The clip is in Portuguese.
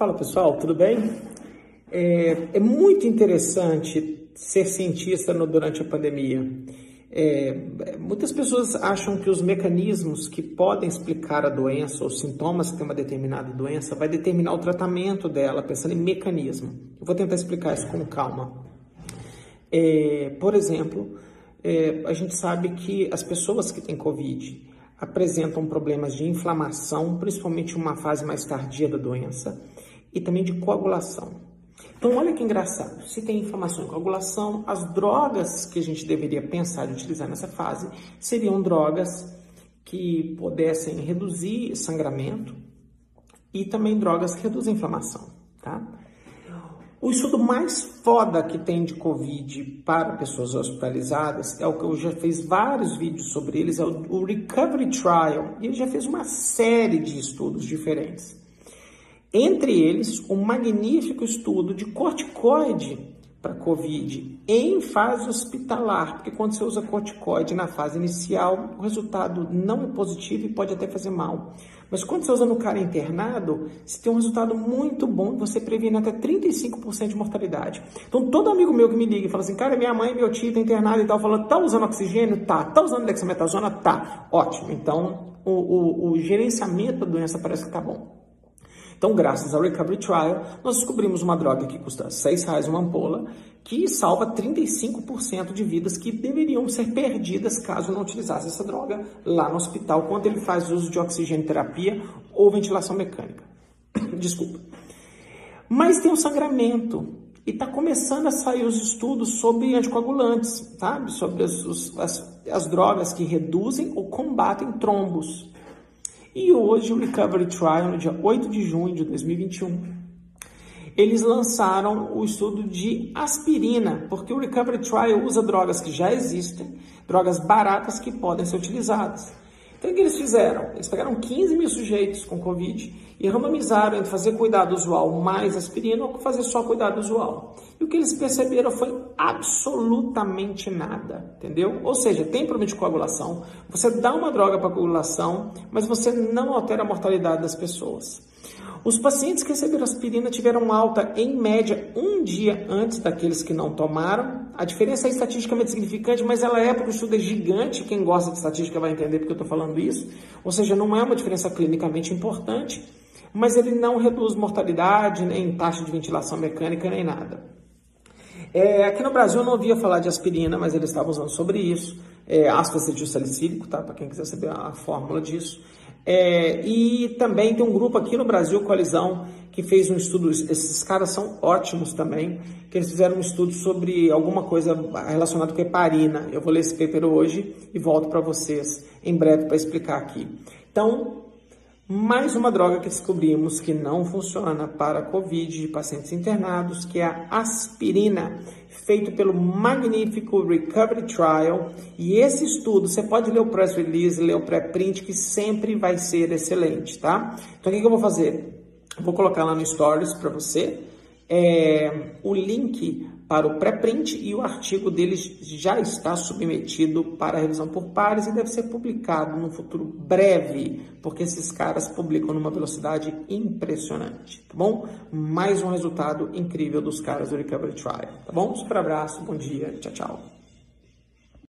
Fala pessoal, tudo bem? É, é muito interessante ser cientista no, durante a pandemia. É, muitas pessoas acham que os mecanismos que podem explicar a doença, os sintomas que tem uma determinada doença, vai determinar o tratamento dela, pensando em mecanismo. Eu vou tentar explicar isso com calma. É, por exemplo, é, a gente sabe que as pessoas que têm Covid apresentam problemas de inflamação, principalmente uma fase mais tardia da doença, e também de coagulação. Então, olha que engraçado. Se tem inflamação e coagulação, as drogas que a gente deveria pensar em utilizar nessa fase seriam drogas que pudessem reduzir sangramento e também drogas que reduzem inflamação, tá? O estudo mais foda que tem de Covid para pessoas hospitalizadas é o que eu já fiz vários vídeos sobre eles, é o Recovery Trial. E ele já fez uma série de estudos diferentes. Entre eles, um magnífico estudo de corticoide para COVID em fase hospitalar, porque quando você usa corticoide na fase inicial, o resultado não é positivo e pode até fazer mal. Mas quando você usa no cara internado, você tem um resultado muito bom, você previne até 35% de mortalidade. Então, todo amigo meu que me liga e fala assim, cara, minha mãe, meu tio está internado e tal, falando, tá usando oxigênio? Tá. Tá usando dexametasona? Tá. Ótimo. Então, o, o, o gerenciamento da doença parece que tá bom. Então, graças ao Recovery Trial, nós descobrimos uma droga que custa R$ reais uma ampola, que salva 35% de vidas que deveriam ser perdidas caso não utilizasse essa droga lá no hospital, quando ele faz uso de oxigênio terapia ou ventilação mecânica. Desculpa. Mas tem um sangramento. E está começando a sair os estudos sobre anticoagulantes, sabe? Sobre as, as, as drogas que reduzem ou combatem trombos. E hoje o Recovery Trial, no dia 8 de junho de 2021, eles lançaram o estudo de aspirina, porque o Recovery Trial usa drogas que já existem, drogas baratas que podem ser utilizadas. Então, o que eles fizeram? Eles pegaram 15 mil sujeitos com Covid e randomizaram entre fazer cuidado usual mais aspirina ou fazer só cuidado usual. E o que eles perceberam foi absolutamente nada, entendeu? Ou seja, tem problema de coagulação, você dá uma droga para coagulação, mas você não altera a mortalidade das pessoas. Os pacientes que receberam aspirina tiveram alta, em média, um dia antes daqueles que não tomaram. A diferença é estatisticamente significante, mas ela é porque o estudo é gigante. Quem gosta de estatística vai entender porque eu estou falando isso. Ou seja, não é uma diferença clinicamente importante, mas ele não reduz mortalidade, nem taxa de ventilação mecânica, nem nada. É, aqui no Brasil eu não ouvia falar de aspirina, mas eles estavam usando sobre isso. É, ácido acetil salicílico, tá? Para quem quiser saber a fórmula disso. É, e também tem um grupo aqui no Brasil, Coalizão, que fez um estudo, esses caras são ótimos também, que eles fizeram um estudo sobre alguma coisa relacionada com heparina. Eu vou ler esse paper hoje e volto para vocês em breve para explicar aqui. Então, mais uma droga que descobrimos que não funciona para COVID de pacientes internados, que é a aspirina, feito pelo magnífico Recovery Trial. E esse estudo, você pode ler o press release, ler o pré-print, que sempre vai ser excelente, tá? Então, o que, eu vou fazer? vou colocar lá no Stories para você é, o link para o pré-print e o artigo deles já está submetido para revisão por pares e deve ser publicado no futuro breve, porque esses caras publicam numa velocidade impressionante, tá bom? Mais um resultado incrível dos caras do Recovery Trial, tá bom? Super abraço, bom dia, tchau, tchau.